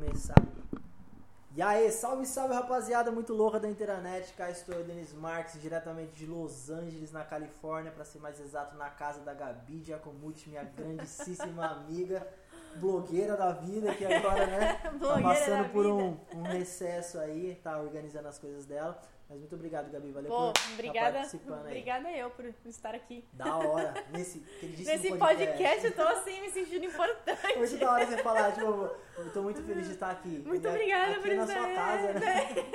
começar. E aí, salve, salve rapaziada, muito louca da internet. Cá estou eu, Denis Marques, diretamente de Los Angeles, na Califórnia, para ser mais exato, na casa da Gabi Giacomucci, minha grandíssima amiga, blogueira da vida, que agora, né, tá passando por um, um recesso aí, tá organizando as coisas dela. Mas muito obrigado, Gabi, valeu Pô, por estar obrigada, participando aí. obrigada eu por estar aqui. Da hora, nesse Nesse podcast eu tô assim, me sentindo importante. Muito da hora você falar, tipo, eu tô muito feliz de estar aqui. Muito E obrigada aqui por na estar sua é, casa, né?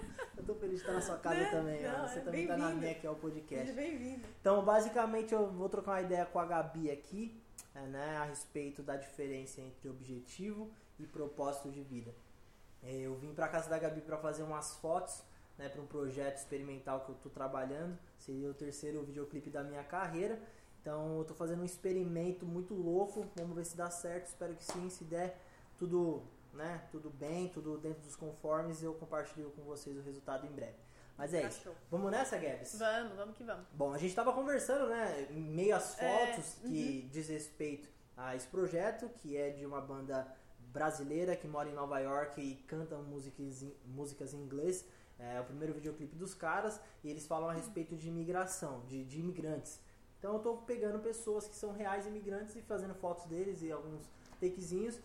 Eu tô feliz de estar na sua casa Né? também, Não, ó. Você é também tá na minha, que é o podcast. Seja bem-vindo. Então, basicamente, eu vou trocar uma ideia com a Gabi aqui, é, né, a respeito da diferença entre objetivo e propósito de vida. É, Eu vim pra casa da Gabi para fazer umas fotos, né, para um projeto experimental que eu tô trabalhando. Seria o terceiro videoclipe da minha carreira. Então, eu tô fazendo um experimento muito louco. Vamos ver se dá certo. Espero que sim. Se der tudo, né, tudo bem, tudo dentro dos conformes, eu compartilho com vocês o resultado em breve. Mas é Tá isso. show. Vamos nessa, Gabs? Vamos, vamos que vamos. Bom, a gente estava conversando, né, em meio às É, fotos que diz respeito a esse projeto, que é de uma banda brasileira que mora em Nova York e canta músicas em, músicas em inglês. É o primeiro videoclipe dos caras e eles falam a respeito de imigração, de, de imigrantes. Então eu tô pegando pessoas que são reais imigrantes e fazendo fotos deles e alguns takezinhos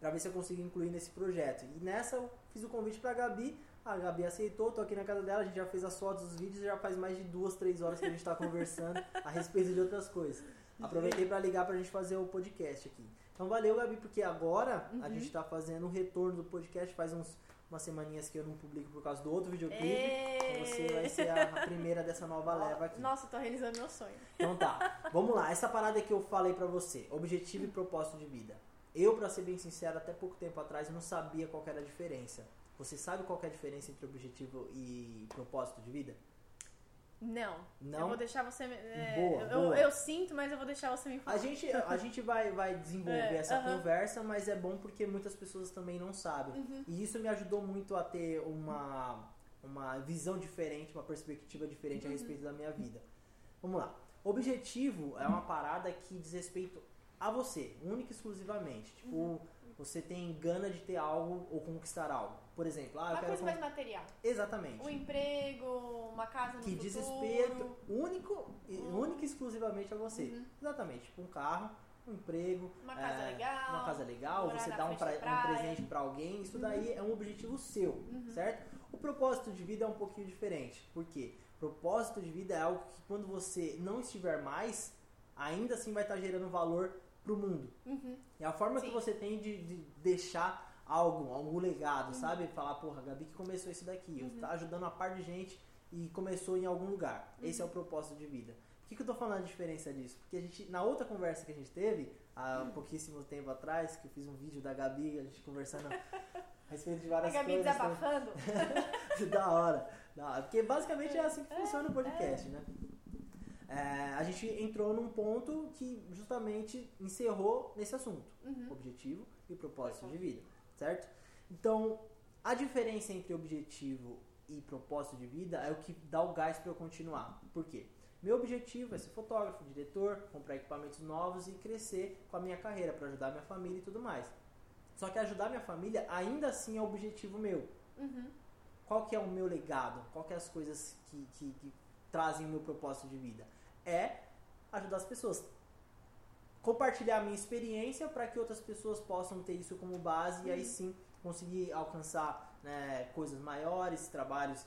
para ver se eu consigo incluir nesse projeto. E nessa eu fiz o convite pra Gabi, a Gabi aceitou, tô aqui na casa dela, a gente já fez as fotos, os vídeos, já faz mais de duas, três horas que a gente tá conversando a respeito de outras coisas. Aproveitei pra ligar pra gente fazer o podcast aqui. Então valeu, Gabi, porque agora a gente tá fazendo o retorno do podcast, faz uns umas semaninhas que eu não publico por causa do outro videoclipe. Então você vai ser a, primeira dessa nova leva aqui. Nossa, tô realizando meu sonho. Então tá, vamos lá. Essa parada que eu falei pra você, objetivo e propósito de vida. Eu, pra ser bem sincero, até pouco tempo atrás não sabia qual era a diferença. Você sabe qual é a diferença entre objetivo e propósito de vida? Não. Não? Eu vou deixar você. é, Boa, eu, boa. eu sinto, mas eu vou deixar você me falar. A gente, a gente vai, vai desenvolver É, essa aham. conversa, mas é bom porque muitas pessoas também não sabem. Uhum. E isso me ajudou muito a ter uma, uma visão diferente, uma perspectiva diferente Uhum. a respeito da minha vida. Vamos lá. Objetivo é uma parada que diz respeito a você, única e exclusivamente. Tipo, Uhum. você tem gana de ter algo ou conquistar algo. Por exemplo, ah, eu Uma quero. coisa mais material. Exatamente. Um emprego, uma casa no que futuro. diz respeito único, Uhum. única e exclusivamente a você. Uhum. Exatamente. Tipo, um carro, um emprego. Uma casa é, legal, Uma casa legal, você dá um, pra- um presente pra alguém. Isso daí é um objetivo seu, Uhum. certo? O propósito de vida é um pouquinho diferente. Por quê? Propósito de vida é algo que quando você não estiver mais, ainda assim vai estar gerando valor pro mundo. Uhum. É a forma que Sim. você tem de, de deixar algo, algum legado, Uhum. sabe? Falar, porra, a Gabi que começou isso daqui, tá ajudando uma par de gente e começou em algum lugar. Esse é Uhum. o propósito de vida. Por que, que eu tô falando a diferença disso? Porque a gente, na outra conversa que a gente teve, há Uhum. pouquíssimo tempo atrás, que eu fiz um vídeo da Gabi, a gente conversando a respeito de A várias Gabi coisas. desabafando. da hora, da hora. Porque basicamente é assim que funciona o podcast, né? É, a gente entrou num ponto que justamente encerrou nesse assunto. Uhum. Objetivo e propósito de vida, certo? Então, a diferença entre objetivo e propósito de vida é o que dá o gás para eu continuar. Por quê? Meu objetivo é ser fotógrafo, diretor, comprar equipamentos novos e crescer com a minha carreira para ajudar minha família e tudo mais. Só que ajudar minha família ainda assim é objetivo meu. Uhum. Qual que é o meu legado? Qual que é as coisas que, que, que trazem o meu propósito de vida? É ajudar as pessoas. Compartilhar a minha experiência para que outras pessoas possam ter isso como base e aí sim conseguir alcançar né, coisas maiores, trabalhos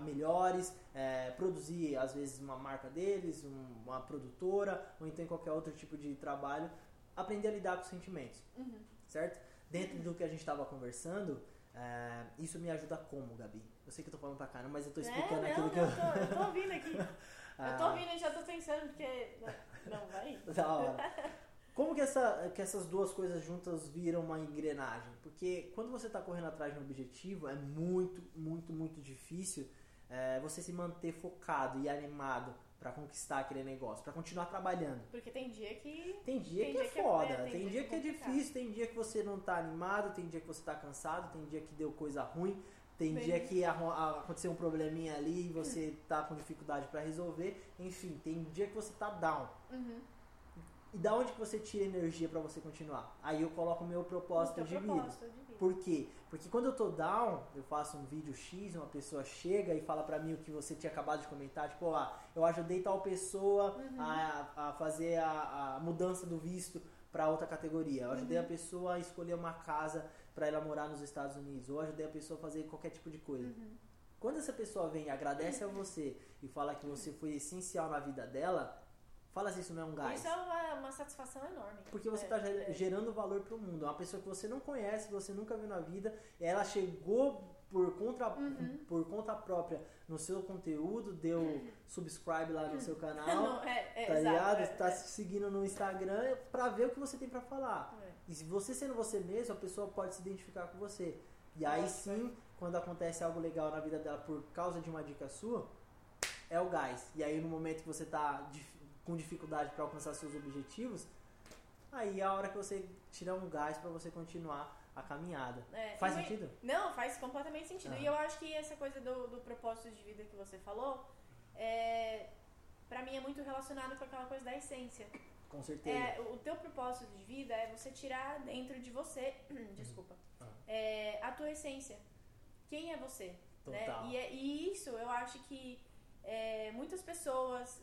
melhores, é, produzir às vezes uma marca deles, um- uma produtora ou então qualquer outro tipo de trabalho, aprender a lidar com os sentimentos Uhum. certo? Dentro do que a gente estava conversando, é, isso me ajuda como, Gabi? Eu sei que eu tô falando pra caramba, mas eu tô explicando é, aquilo não, que eu. não, tô, eu tô ouvindo aqui. Eu tô Ah, ouvindo e já tô pensando, porque. Não, vai. da hora. Como que, essa, que essas duas coisas juntas viram uma engrenagem? Porque quando você está correndo atrás de um objetivo, é muito, muito, muito difícil é, você se manter focado e animado para conquistar aquele negócio, para continuar trabalhando. Porque tem dia que. Tem dia Tem que é dia que é- foda, é, tem, dia que é complicado. difícil, tem dia que você não tá animado, tem dia que você tá cansado, tem dia que deu coisa ruim, tem Bem. dia que aconteceu um probleminha ali e você tá com dificuldade para resolver, enfim, tem dia que você tá down. Uhum. E da onde que você tira energia pra você continuar? Aí eu coloco o meu propósito O de vida. propósito de vida. Por quê? Porque quando eu tô down, eu faço um vídeo X, uma pessoa chega e fala pra mim o que você tinha acabado de comentar, tipo, ah, eu ajudei tal pessoa Uhum. a, a fazer a, a mudança do visto pra outra categoria. Eu ajudei Uhum. a pessoa a escolher uma casa pra ela morar nos Estados Unidos. Ou ajudei a pessoa a fazer qualquer tipo de coisa. Uhum. Quando essa pessoa vem e agradece a você e fala que você foi essencial na vida dela, fala se isso não é um gás. Isso é uma, uma satisfação enorme. Porque você É, está é. gerando valor para o mundo. É uma pessoa que você não conhece, que você nunca viu na vida, ela chegou por conta, Uhum. por conta própria no seu conteúdo, deu subscribe lá no seu canal, Não, é, é, tá ligado? é, Tá é. se seguindo no Instagram para ver o que você tem para falar. É. E se você sendo você mesmo, a pessoa pode se identificar com você. E aí sim, quando acontece algo legal na vida dela por causa de uma dica sua, é o gás. E aí no momento que você tá com dificuldade para alcançar seus objetivos, aí é a hora que você tira um gás para você continuar a caminhada. É, Faz e sentido? Não, faz completamente sentido. Ah. E eu acho que essa coisa do, do propósito de vida que você falou, é, pra mim é muito relacionado com aquela coisa da essência. Com certeza. É, o teu propósito de vida é você tirar dentro de você, desculpa, Ah. é, a tua essência. Quem é você? Né? Total. E, é- e isso eu acho que é, muitas pessoas,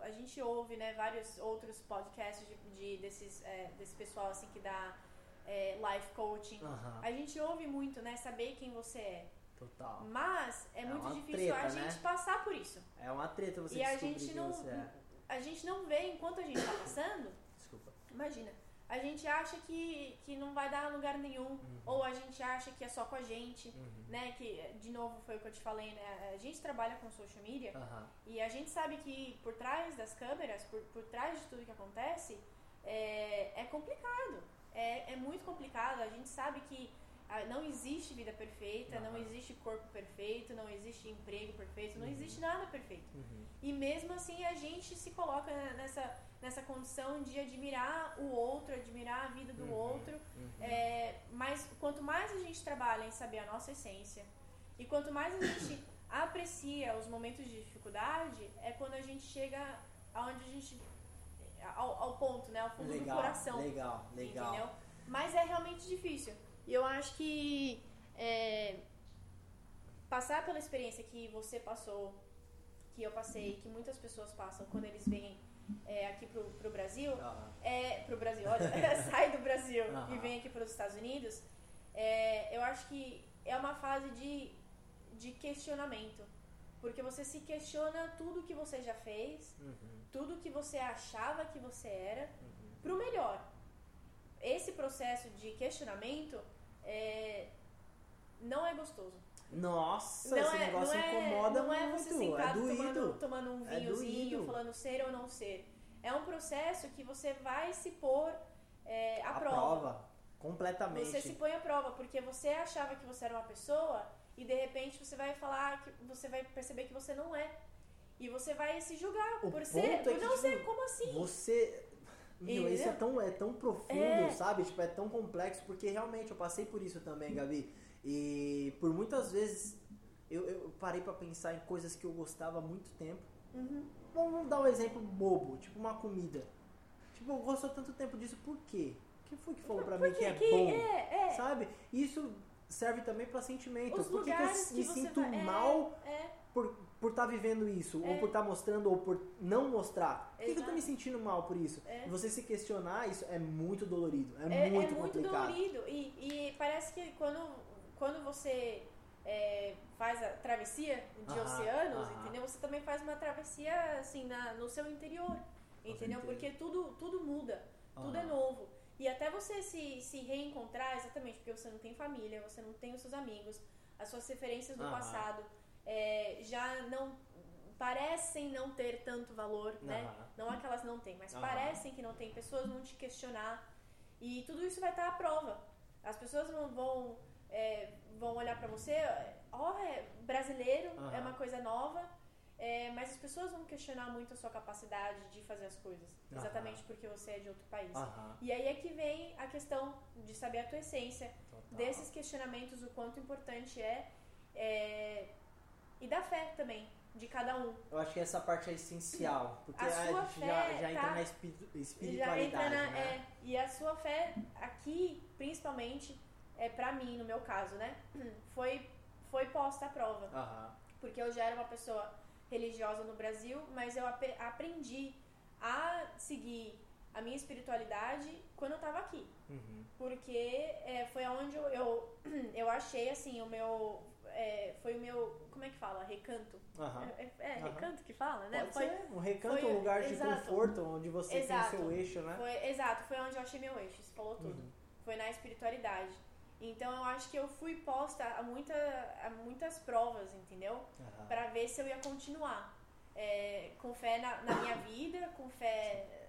a gente ouve né, vários outros podcasts de, de- desses, é, desse pessoal assim que dá é, life coaching. Aham, A gente ouve muito, né? Saber quem você é. total. Mas é, É muito difícil treta, a né? gente passar por isso. É uma treta você E a descobrir gente quem não- é. A gente não vê enquanto a gente tá passando. Desculpa. Imagina. A gente acha que, que não vai dar lugar nenhum. Uhum. Ou a gente acha que é só com a gente. Uhum. Né? Que, de novo, foi o que eu te falei, né? A gente trabalha com social media. Aham. E a gente sabe que por trás das câmeras, por, por trás de tudo que acontece, é, é complicado. É, é muito complicado. A gente sabe que ah, não existe vida perfeita, não existe corpo perfeito, não existe emprego perfeito, não Uhum. existe nada perfeito. Uhum. E mesmo assim a gente se coloca nessa, nessa condição de admirar o outro, admirar a vida do Uhum. outro. Uhum. É, mas quanto mais a gente trabalha em saber a nossa essência e quanto mais a gente aprecia os momentos de dificuldade, é quando a gente chega aonde a gente ao, ao ponto, né, ao fundo do legal, coração, legal, legal. entendeu? Mas é realmente difícil. E eu acho que é, passar pela experiência que você passou, que eu passei, que muitas pessoas passam quando eles vêm é, aqui pro, pro Brasil, Aham. é, pro Brasil, olha, sai do Brasil e vem aqui para os Estados Unidos, é, eu acho que é uma fase de, de questionamento. Porque você se questiona tudo que você já fez, Uhum. tudo que você achava que você era, Uhum. pro melhor. Esse processo de questionamento é, não é gostoso. Nossa, não esse é, negócio não é, incomoda não é muito. você é sentado doído. tomando, tomando um É vinhozinho, doído. falando ser ou não ser. É um processo que você vai se pôr é, à a prova. prova. Completamente. Você se põe à prova, porque você achava que você era uma pessoa e de repente você vai falar que você vai perceber que você não é. E você vai se julgar O por ser, é por não tipo, ser como assim. Você. Meu, isso é tão, é tão profundo, É. sabe? Tipo, é tão complexo, porque realmente eu passei por isso também, Gabi. E por muitas vezes eu, eu parei pra pensar em coisas que eu gostava há muito tempo. Uhum. Vamos dar um exemplo bobo, tipo uma comida. Tipo, eu gosto tanto tempo disso, por quê? Quem foi que falou pra mim que é que bom? é, é. Sabe? Isso serve também pra sentimento. Os por que, que eu que me sinto vai- é, mal É, por por estar vivendo isso, ou É. por estar mostrando, ou por não mostrar. Por que, que eu tô me sentindo mal por isso? É. Você se questionar, isso é muito dolorido, é, é, é muito muito complicado. dolorido. E, e parece que quando, quando você é, faz a travessia de Aham, oceanos, aham. entendeu? Você também faz uma travessia assim na, no seu interior, entendeu? Porque tudo, tudo muda, tudo é Aham. novo. E até você se, se reencontrar, exatamente, porque você não tem família, você não tem os seus amigos, as suas referências do Aham. passado é, já não parecem não ter tanto valor, né? Aham. Não é que elas não têm, mas Aham. parecem que não tem. Pessoas vão te questionar. E tudo isso vai estar à prova. As pessoas vão, vão, é, vão olhar pra você, ó, é brasileiro, Aham. é uma coisa nova. é, mas as pessoas vão questionar muito a sua capacidade de fazer as coisas. Exatamente porque você é de outro país. Aham, E aí é que vem a questão de saber a tua essência, total. desses questionamentos, o quanto importante é, é, e da fé também. de cada um. Eu acho que essa parte é essencial, porque A a, gente já, já entra tá- na espiri- Já espiritualidade, entra na, né? é, e a sua fé aqui, principalmente, é pra mim, no meu caso, né? Foi, foi posta à prova. Aham. Porque eu já era uma pessoa religiosa no Brasil, mas eu ape- aprendi a seguir a minha espiritualidade quando eu tava aqui. Uhum. Porque é, foi onde eu, eu, eu achei, assim, o meu... é, foi o meu... Como é que fala? Recanto? Aham. É, é Aham. recanto que fala, né? Pode foi, ser um recanto, foi- um lugar de exato. conforto, onde você Exato. tem seu eixo, né? Foi, exato, foi onde eu achei meu eixo, você falou tudo. Uhum. Foi na espiritualidade. Então eu acho que eu fui posta a, muita, a muitas provas, entendeu? Aham. Pra ver se eu ia continuar. É, com fé na, na minha vida, com fé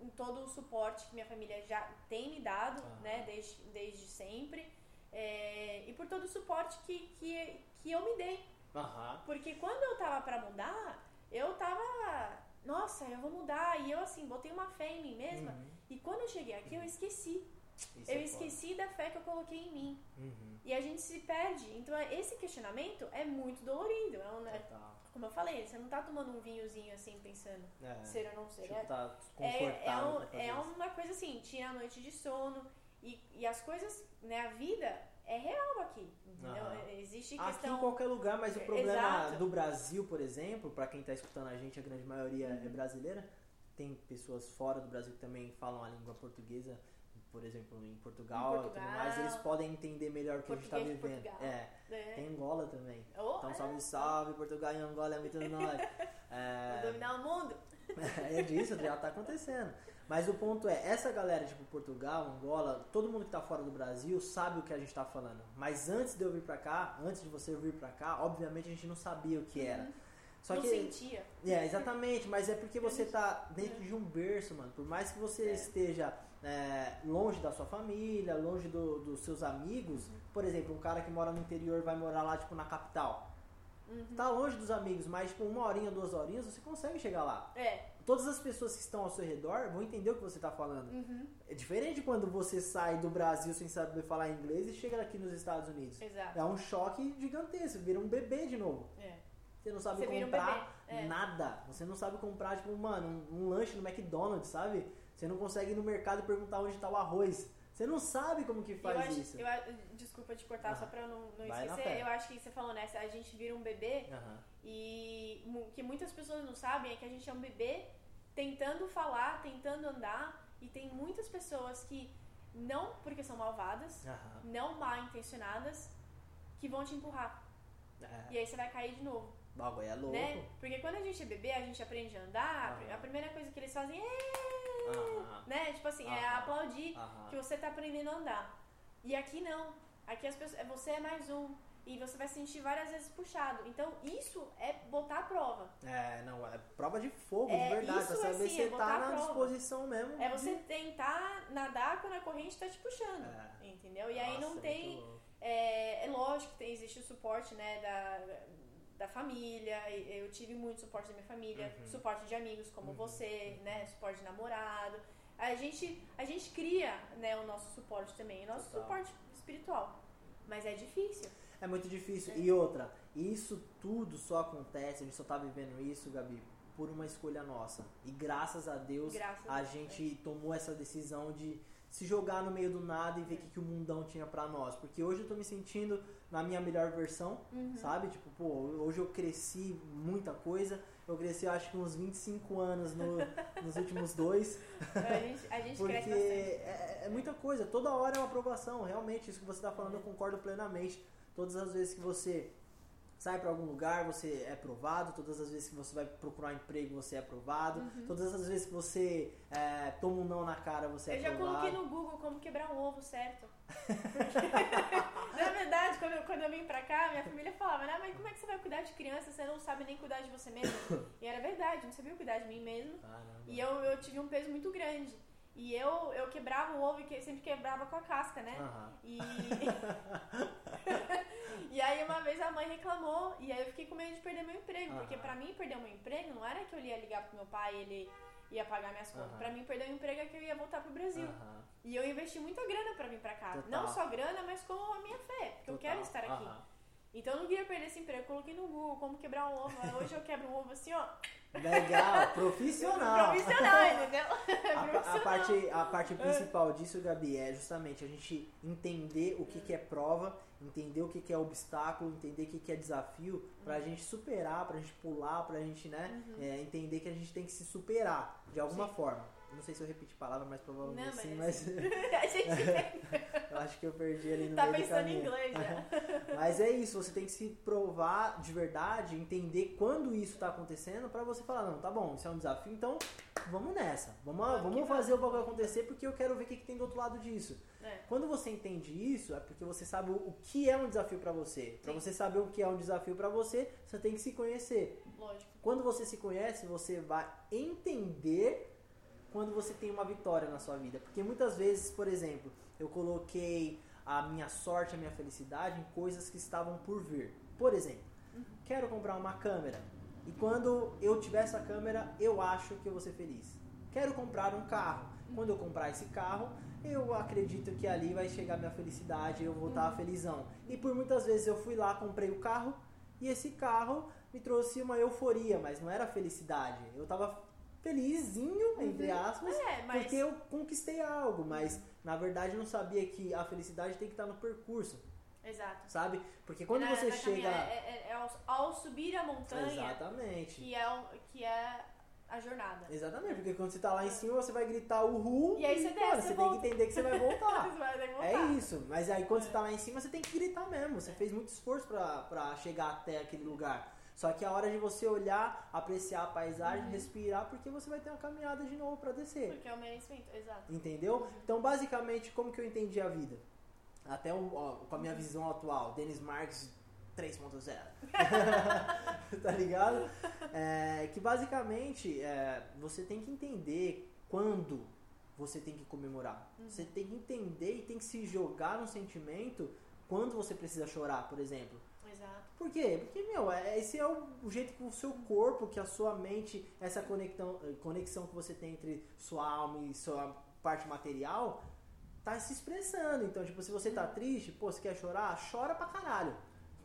em- todo o suporte que minha família já tem me dado, Aham. né, desde, desde sempre. É, e por todo o suporte que, que, que eu me dei. Aham. Porque quando eu tava pra mudar, eu tava. Nossa, eu vou mudar. E eu, assim, botei uma fé em mim mesma. Uhum. E quando eu cheguei aqui, eu esqueci. Isso eu é esqueci da fé que eu coloquei em mim. foda. Uhum. E a gente se perde. Então, esse questionamento é muito dolorido. É um- é- Total. como eu falei, você não tá tomando um vinhozinho assim, pensando É. ser ou não ser. Tipo, É, tá é, é, confortável um- é uma coisa assim, tira a noite de sono. E, e as coisas, né, a vida é real aqui. Entendeu? É- Existe Aqui em questão. qualquer lugar, mas o problema Exato. do Brasil, por exemplo, pra quem tá escutando a gente, a grande maioria Uhum. é brasileira. Tem pessoas fora do Brasil que também falam a língua portuguesa, por exemplo, em Portugal, Em e tudo Portugal. mais, eles podem entender melhor o que a gente tá de vivendo. Portugal. É, né? tem Angola também. Oh, Então é, salve, salve, Portugal e Angola é muito nós. É, dominar o mundo. é disso, já tá acontecendo. Mas o ponto é, essa galera, tipo Portugal, Angola, todo mundo que tá fora do Brasil sabe o que a gente tá falando. Mas antes de eu vir pra cá, antes de você vir pra cá, obviamente a gente não sabia o que era. Só não que sentia. é, exatamente, mas é porque você tá dentro de um berço, mano. Por mais que você É. esteja é, longe da sua família, longe do- dos seus amigos, Uhum. por exemplo, um cara que mora no interior vai morar lá, tipo, na capital. Uhum. Tá longe dos amigos, mas tipo, uma horinha, duas horinhas, você consegue chegar lá. É. Todas as pessoas que estão ao seu redor vão entender o que você tá falando. Uhum. É diferente quando você sai do Brasil sem saber falar inglês e chega aqui nos Estados Unidos. Exato. É um choque gigantesco, vira um bebê de novo. É. Você não sabe Você um comprar bebê, é. nada. Você não sabe comprar, tipo, mano, um, um lanche no McDonald's, sabe? Você não consegue ir no mercado e perguntar onde tá o arroz. Você não sabe como que Eu faz acho, isso. eu desculpa te cortar, Ah. só pra eu não, não esquecer. Eu acho que você falou, né? A gente vira um bebê Aham. e o que muitas pessoas não sabem é que a gente é um bebê tentando falar, tentando andar. E tem muitas pessoas que, não porque são malvadas, Aham. não mal intencionadas, que vão te empurrar. É, E aí você vai cair de novo. O bagulho é louco. Né? Porque quando a gente é bebê, a gente aprende a andar, a primeira coisa que eles fazem é. Né? Tipo assim, é aplaudir que você tá aprendendo a andar. E aqui não. Aqui as pessoas, você é mais um. E você vai se sentir várias vezes puxado. Então, isso é botar a prova. É, não, é prova de fogo, É, de verdade. isso saber é se sim, é você botar tá na disposição mesmo. É você tentar nadar quando a corrente tá te puxando. É. Entendeu? E aí Nossa, não é tem. É, é lógico que existe o suporte, né, da, da família. Eu tive muito suporte da minha família, Uhum. suporte de amigos como Uhum. você, né, suporte de namorado. A gente, a gente cria, né, o nosso suporte também, o nosso Total. suporte espiritual. Mas é difícil. É muito difícil. É. E outra, isso tudo só acontece, a gente só tá vivendo isso, Gabi, por uma escolha nossa. E graças a Deus, Graças a a Deus, gente tomou essa decisão de se jogar no meio do nada e ver o que, que o mundão tinha pra nós. Porque hoje eu tô me sentindo na minha melhor versão, Uhum. sabe? Tipo, pô, hoje eu cresci muita coisa. Eu cresci, acho que uns 25 anos no- nos últimos dois. A gente, a gente Porque cresce bastante. é, é muita coisa, toda hora é uma aprovação, realmente, isso que você está falando eu concordo plenamente. Todas as vezes que você sai para algum lugar, você é aprovado, todas as vezes que você vai procurar um emprego, você é aprovado, todas as vezes que você é, toma um não na cara, você é Eu já aprovado. coloquei no Google como quebrar um ovo certo. Porque, na verdade, quando eu, quando eu vim pra cá, minha família falava, né, mas como é que você vai cuidar de criança? Você não sabe nem cuidar de você mesmo. E era verdade, eu não sabia cuidar de mim mesmo. Caramba. E eu, eu tive um peso muito grande. E eu, eu quebrava o ovo e sempre quebrava com a casca, né? Aham. E... uma vez a mãe reclamou e aí eu fiquei com medo de perder meu emprego, porque Aham. pra mim perder o meu emprego não era que eu ia ligar pro meu pai e ele ia pagar minhas contas. Aham. Pra mim perder o emprego é que eu ia voltar pro Brasil. Aham. E eu investi muita grana pra vir pra cá. Total. Não só grana, mas com a minha fé, porque eu Total. quero estar aqui. Aham. Então eu não queria perder esse emprego. Eu coloquei no Google como quebrar um ovo. Hoje eu quebro um ovo assim, ó. Legal, profissional. Profissional, entendeu? A, a, parte, a parte principal disso, Gabi, é justamente a gente entender o que, que é prova, entender o que, que é obstáculo, entender o que, que é desafio, pra uhum. gente superar, pra gente pular, pra gente né, uhum. é, entender que a gente tem que se superar de alguma Sim. forma. Não sei se eu repeti palavra, mas provavelmente não, sim, mas. a gente eu acho que eu perdi ali no tá meio do caminho. Tá pensando em inglês já. mas é isso, você tem que se provar de verdade, entender quando isso está acontecendo para você falar, não, tá bom, isso é um desafio, então vamos nessa. Vamos, vamos fazer o bagulho acontecer porque eu quero ver o que, que tem do outro lado disso. É. Quando você entende isso, é porque você sabe o que é um desafio para você. Para você saber o que é um desafio para você, você tem que se conhecer. Lógico. Quando você se conhece, você vai entender quando você tem uma vitória na sua vida. Porque muitas vezes, por exemplo, eu coloquei a minha sorte, a minha felicidade em coisas que estavam por vir. Por exemplo, quero comprar uma câmera. E quando eu tiver essa câmera, eu acho que eu vou ser feliz. Quero comprar um carro. Quando eu comprar esse carro, eu acredito que ali vai chegar minha felicidade, eu vou estar felizão. E por muitas vezes eu fui lá, comprei o carro, e esse carro me trouxe uma euforia, mas não era felicidade. Eu estava felizinho, entre uhum. aspas, é, mas... porque eu conquistei algo, mas na verdade eu não sabia que a felicidade tem que estar no percurso. Exato. Sabe? Porque quando na, você chega. É, é, é ao, ao, subir a montanha. Exatamente. Que é, que é a jornada. Exatamente, porque quando você tá lá em cima, você vai gritar uhul. E aí você desce. Mano, você tem que entender que você vai voltar. você vai voltar. É isso. Mas aí quando você tá lá em cima, você tem que gritar mesmo. Você fez muito esforço pra, pra chegar até aquele lugar. Só que é a hora de você olhar, apreciar a paisagem, uhum. respirar, porque você vai ter uma caminhada de novo para descer. Porque é o merecimento, exato. Entendeu? Uhum. Então, basicamente, como que eu entendi a vida? Até o, ó, com a minha visão atual, Denis Marques 3.0. tá ligado? É, que basicamente é, você tem que entender quando você tem que comemorar. Uhum. Você tem que entender e tem que se jogar no sentimento quando você precisa chorar, por exemplo. Por quê? Porque, meu, é, esse é o jeito que o seu corpo, que a sua mente, essa conexão, conexão que você tem entre sua alma e sua parte material, tá se expressando. Então, tipo, se você tá triste, pô, você quer chorar? Chora pra caralho.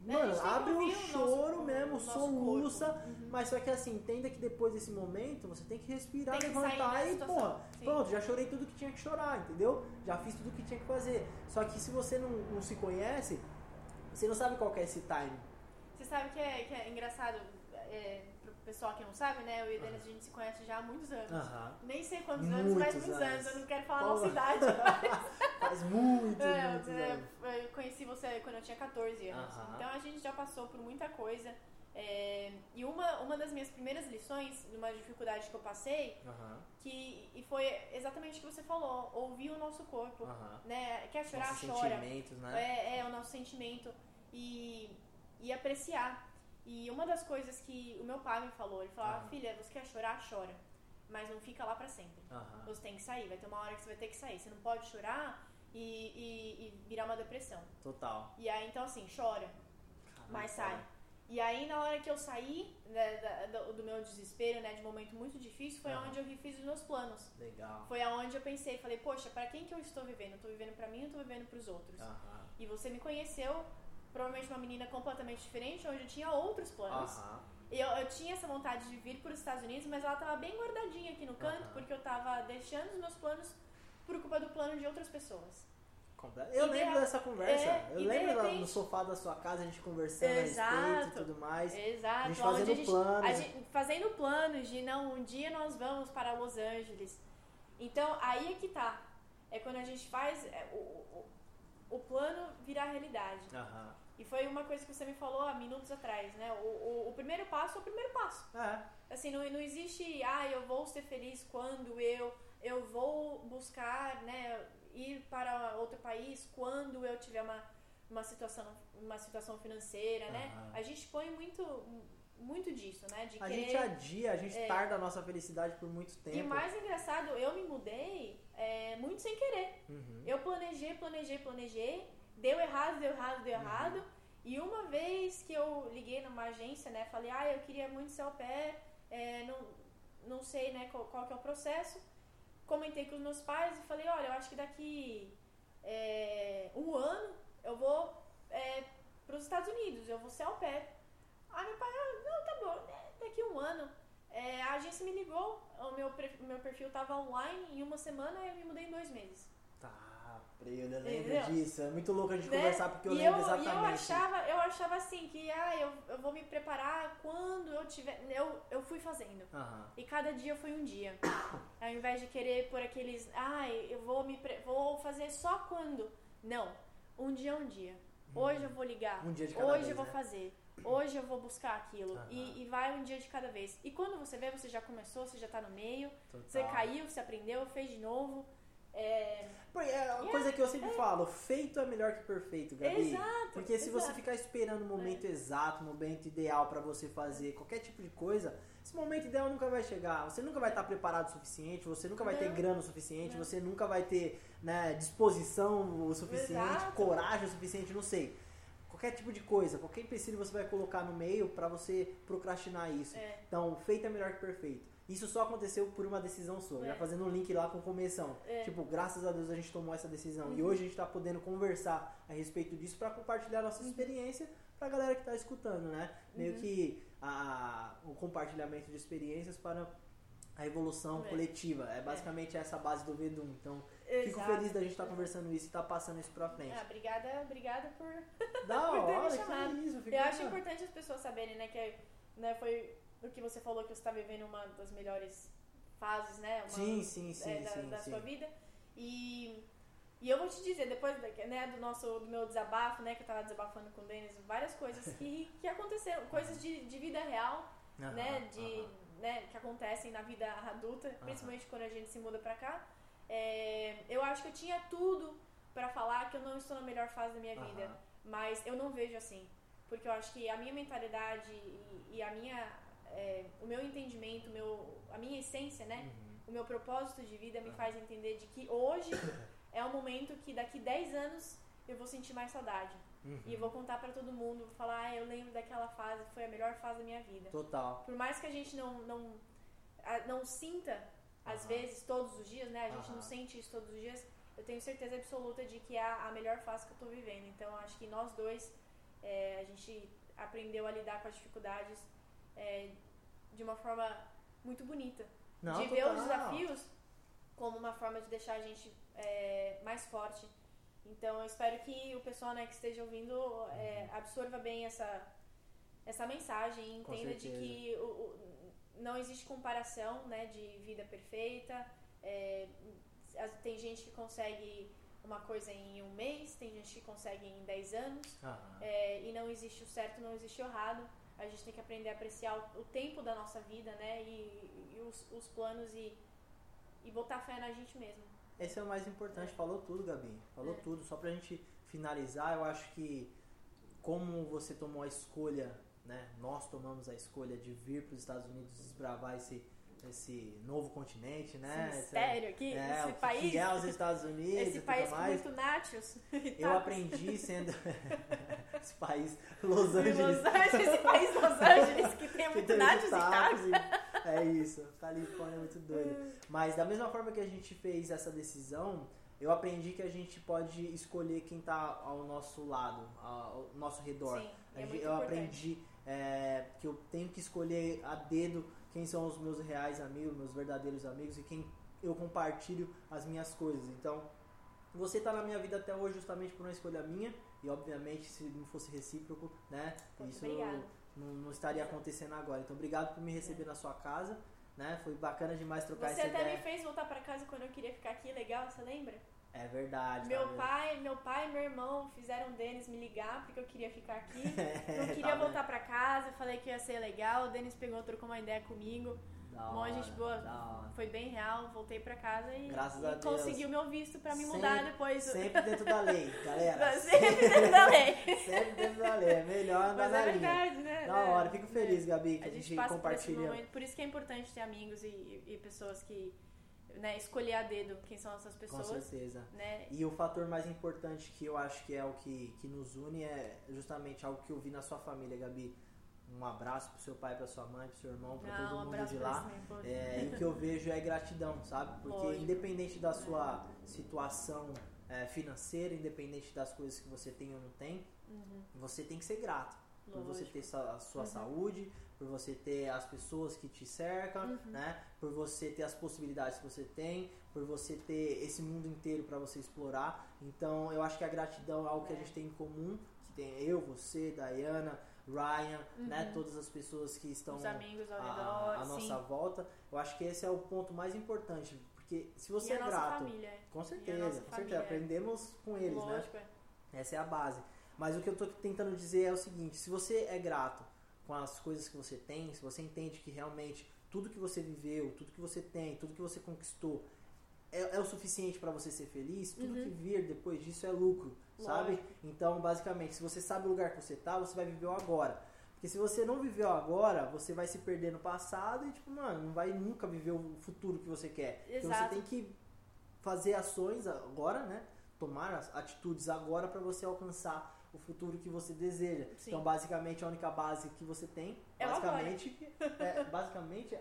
Mano, abre o choro nosso, mesmo, soluça, uhum. mas só que assim, entenda que depois desse momento você tem que respirar, tem que levantar e, pô, pronto, já chorei tudo que tinha que chorar, entendeu? Já fiz tudo que tinha que fazer. Só que se você não, não se conhece, você não sabe qual é esse time. Você sabe que é, que é engraçado, é, pessoal que não sabe, né? Eu e o Denis, a gente se conhece já há muitos anos. Nem sei quantos muitos anos, mas muitos anos. Eu não quero falar a nossa idade. Mas... Faz muito, é, muitos é, anos. Eu conheci você quando eu tinha 14 anos. Então a gente já passou por muita coisa. É, e uma, uma das minhas primeiras lições, numa dificuldade que eu passei, que e foi exatamente o que você falou, ouvir o nosso corpo, né? Quer chorar, Nossos chora. Sentimentos, né? É, é, o nosso sentimento. E e apreciar. E uma das coisas que o meu pai me falou, ele falou, uhum. filha, você quer chorar, chora. Mas não fica lá pra sempre. Uhum. Você tem que sair, vai ter uma hora que você vai ter que sair. Você não pode chorar e, e, e virar uma depressão. Total. E aí, então assim, chora, Caramba, mas sai. E aí, na hora que eu saí né, do, do, meu desespero, né, de um momento muito difícil, foi uhum. onde eu refiz os meus planos. Legal. Foi aonde eu pensei, falei, poxa, para quem que eu estou vivendo? Eu estou vivendo para mim ou estou vivendo para os outros? E você me conheceu provavelmente uma menina completamente diferente, onde eu tinha outros planos. Eu, eu tinha essa vontade de vir para os Estados Unidos, mas ela estava bem guardadinha aqui no canto, porque eu estava deixando os meus planos por culpa do plano de outras pessoas. Eu e lembro de, dessa conversa. É, eu lembro repente, no sofá da sua casa a gente conversando exato, a respeito e tudo mais. Exato. A gente fazendo a gente, planos. A gente, fazendo planos de não, um dia nós vamos para Los Angeles. Então aí é que tá. É quando a gente faz é, o, o, o plano virar realidade. Aham. E foi uma coisa que você me falou há minutos atrás, né? O, o, o primeiro passo é o primeiro passo. É. Assim, não, não existe, ah, eu vou ser feliz quando eu, eu vou buscar, né, ir para outro país quando eu tiver uma, uma, situação, uma situação financeira, né? A gente põe muito, muito disso, né? De a querer, gente adia, a gente é, tarda a nossa felicidade por muito tempo. E mais engraçado, eu me mudei é, muito sem querer. Uhum. Eu planejei, planejei, planejei deu errado, deu errado, deu uhum. errado. E uma vez que eu liguei numa agência, né, falei, ah, eu queria muito ser ao pé, é, não, não sei, né, qual, qual, que é o processo. Comentei com os meus pais e falei, olha, eu acho que daqui é, um ano eu vou é, para os Estados Unidos. Eu vou ser ao pé. Aí meu pai, ah, não, tá bom, né, daqui um ano. É, a agência me ligou, o meu, meu perfil tava online em uma semana eu me mudei em dois meses. Eu lembro disso. É muito louco a gente né? conversar porque eu e lembro eu, exatamente. E eu achava, eu achava assim que ah, eu, eu vou me preparar quando eu tiver. Eu, eu fui fazendo. Uhum. E cada dia foi um dia. Ao invés de querer por aqueles. Ah, eu vou me vou fazer só quando. Não. Um dia é um dia. Hoje eu vou ligar. Um dia de cada Hoje vez, eu vou né? fazer. Hoje eu vou buscar aquilo. Uhum. E, e, vai um dia de cada vez. E quando você vê, você já começou, você já tá no meio. Total. Você caiu, você aprendeu, fez de novo. É, é uma coisa que eu sempre é. falo, feito é melhor que perfeito, Gabi. Exato, Porque se exato. você ficar esperando o momento é. exato, o momento ideal para você fazer qualquer tipo de coisa, esse momento ideal nunca vai chegar. Você nunca vai estar preparado o suficiente, você nunca vai Não. ter grana o suficiente, Não. você nunca vai ter né, disposição o suficiente, exato. coragem o suficiente, não sei qualquer tipo de coisa, qualquer empecilho você vai colocar no meio para você procrastinar isso. É. Então, feito é melhor que perfeito. Isso só aconteceu por uma decisão sua. É. Já fazendo um link lá com começão. É. Tipo, graças a Deus a gente tomou essa decisão. Uhum. E hoje a gente tá podendo conversar a respeito disso para compartilhar nossa uhum. experiência pra galera que tá escutando, né? Meio Uhum. que a, o compartilhamento de experiências para a evolução É. coletiva. É basicamente essa a base do Vedum. Então, fico Exato. feliz da gente estar tá conversando isso e estar tá passando isso pra frente. Ah, obrigada, obrigada por. Da por ter me hora, chamado. que isso. fico Eu acho importante as pessoas saberem, né, que né, foi o que você falou que você está vivendo uma das melhores fases, né? Uma, Sim, sim, sim, é, da, sim, da sim. sua vida. E, e eu vou te dizer, depois né, do nosso do meu desabafo, né, que eu tava desabafando com o Denis, várias coisas que, que aconteceram, coisas de, de vida real, Aham, né, de, aham. né, que acontecem na vida adulta, principalmente quando a gente se muda pra cá. É, eu acho que eu tinha tudo pra falar que eu não estou na melhor fase da minha vida, Aham. mas eu não vejo assim, porque eu acho que a minha mentalidade e, e a minha, é, o meu entendimento, meu, a minha essência, né, Uhum. o meu propósito de vida me faz entender de que hoje é o momento que daqui 10 anos eu vou sentir mais saudade. Uhum. E vou contar pra todo mundo, vou falar, ah, eu lembro daquela fase, foi a melhor fase da minha vida. Total. Por mais que a gente não não, não sinta às vezes todos os dias, né? A gente Aham. não sente isso todos os dias. Eu tenho certeza absoluta de que é a, a melhor fase que eu tô vivendo. Então acho que nós dois é, a gente aprendeu a lidar com as dificuldades é, de uma forma muito bonita. Não, de ver os desafios como uma forma de deixar a gente é, mais forte. Então eu espero que o pessoal né, que esteja ouvindo é, absorva bem essa, essa mensagem e entenda de que o- o- não existe comparação né, de vida perfeita. É, tem gente que consegue uma coisa em um mês, tem gente que consegue em 10 anos. É, e não existe o certo, não existe o errado. A gente tem que aprender a apreciar o, o tempo da nossa vida, né? E, e os, os planos e, e botar fé na gente mesmo. Esse é o mais importante, falou tudo, Gabi. Falou É. tudo. Só pra gente finalizar, eu acho que como você tomou a escolha, né? Nós tomamos a escolha de vir para os Estados Unidos desbravar esse, esse novo continente, né? Esse mistério aqui, é, esse país. que é os Estados Unidos Esse país com mais. muito e Eu tal. aprendi sendo esse país, Los Angeles. Los Angeles, esse país Los Angeles que tem muito nachos e e- É isso, Califórnia é muito doido. Mas da mesma forma que a gente fez essa decisão, eu aprendi que a gente pode escolher quem tá ao nosso lado, ao nosso redor. Sim, é gente- eu importante. aprendi é, que eu tenho que escolher a dedo quem são os meus reais amigos, meus verdadeiros amigos e quem eu compartilho as minhas coisas. Então, você tá na minha vida até hoje justamente por uma escolha minha e obviamente se não fosse recíproco, né? Muito isso não, não estaria acontecendo agora. Então, obrigado por me receber na sua casa, né? Foi bacana demais trocar Você essa até ideia. me fez voltar pra casa quando eu queria ficar aqui, legal, você lembra? É verdade. Meu tá pai, meu pai e meu irmão fizeram o Denis me ligar porque eu queria ficar aqui. Não Tá queria vendo? voltar pra casa, falei que ia ser legal. O Denis pegou, trocou uma ideia comigo. Da Bom, a gente boa. Foi bem real, voltei pra casa e, e a Deus. consegui o meu visto pra me mudar Sempre- depois. Sempre dentro da lei, galera. Sempre dentro da lei. Sempre dentro da lei. É melhor andar Mas na é linha. verdade, né? Da né? hora, fico feliz, Gabi, que A a gente gente por esse compartilha. momento. Por isso que é importante ter amigos e, e pessoas que. Né, escolher a dedo quem são essas Com pessoas. certeza. Né? E o fator mais importante que eu acho que é o que, que nos une é justamente algo que eu vi na sua família, Gabi. Um abraço pro seu pai, pra sua mãe, pro seu irmão, pra Ah, todo um mundo de lá. É, e o que eu vejo é gratidão, sabe? Porque independente da sua situação é, financeira, independente das coisas que você tem ou não tem, Uhum. você tem que ser grato. Por você Lógico. ter a sua Uhum. saúde, por você ter as pessoas que te cercam, Uhum. né? Por você ter as possibilidades que você tem, por você ter esse mundo inteiro para você explorar. Então, eu acho que a gratidão é algo que a É. gente tem em comum, que tem eu, você, Diana, Ryan, né? Uhum. Todas as pessoas que estão Os amigos ao redor, à sim. nossa volta. Eu acho que esse é o ponto mais importante, porque se você e é grato, família. é. com certeza, com certeza, é. aprendemos com eles, né? Lógico, é. Essa é a base. Mas o que eu tô tentando dizer é o seguinte: se você é grato com as coisas que você tem, se você entende que realmente tudo que você viveu, tudo que você tem, tudo que você conquistou é, é o suficiente para você ser feliz, tudo Uhum. que vir depois disso é lucro, sabe? Lógico. Então, basicamente, se você sabe o lugar que você tá, você vai viver o agora. Porque se você não viveu agora, você vai se perder no passado e, tipo, mano, não vai nunca viver o futuro que você quer. Então você Exato. tem que fazer ações agora, né? Tomar as atitudes agora para você alcançar o futuro que você deseja. Sim. Então, basicamente, a única base que você tem, É basicamente, é, basicamente,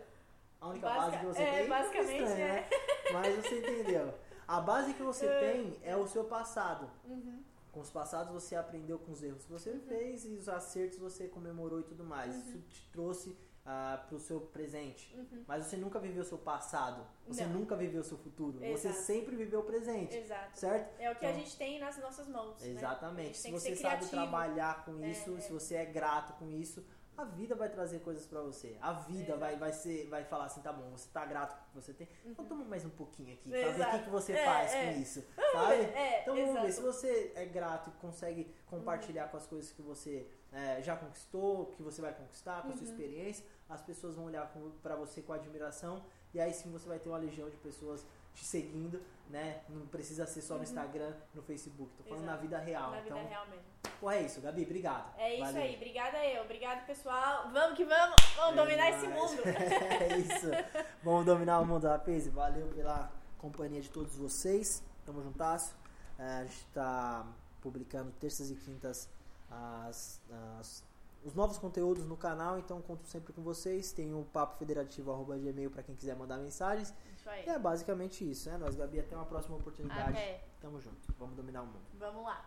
a única Basica- base que você é, tem, basicamente, estranho, né? Mas você entendeu. A base que você tem é o seu passado. Uhum. Com os passados você aprendeu com os erros que você fez e os acertos você comemorou e tudo mais. Isso te trouxe ah, pro seu presente. Uhum. Mas você nunca viveu seu passado. Você Não. nunca viveu seu futuro. Você Exato. sempre viveu o presente. Exato. Certo? É o que a Então- gente tem nas nossas mãos. né? A Exatamente. gente Se você sabe trabalhar com É, isso, é. se você é grato com isso, a vida vai trazer coisas pra você. A vida Exato. vai, vai ser, vai falar assim, tá bom, você tá grato com o que você tem. Então toma mais um pouquinho aqui, pra ver o que, que você É, faz é. com isso, sabe? É, Então vamos ver, se você é grato e consegue compartilhar com as coisas que você é, já conquistou, que você vai conquistar, com a sua Uhum. experiência, as pessoas vão olhar pra você com admiração e aí sim você vai ter uma legião de pessoas te seguindo, né? Não precisa ser só no Instagram, no Facebook. Tô falando na Uhum. Exato. vida real. Na então, vida real mesmo. É isso, Gabi, obrigado. É isso Valeu. aí. Obrigada eu. Obrigado, pessoal. Vamos que vamos. Vamos É dominar esse nóis. mundo. é isso. Vamos dominar o mundo da Pace. Valeu pela companhia de todos vocês. Tamo juntasso. É, a gente tá publicando terças e quintas as, as- os novos conteúdos no canal, então conto sempre com vocês. Tem o papo federativo.gmail para quem quiser mandar mensagens. Isso aí. E é basicamente isso, né? Nós, Gabi, até uma próxima oportunidade. Até. Tamo junto. Vamos dominar o mundo. Vamos lá.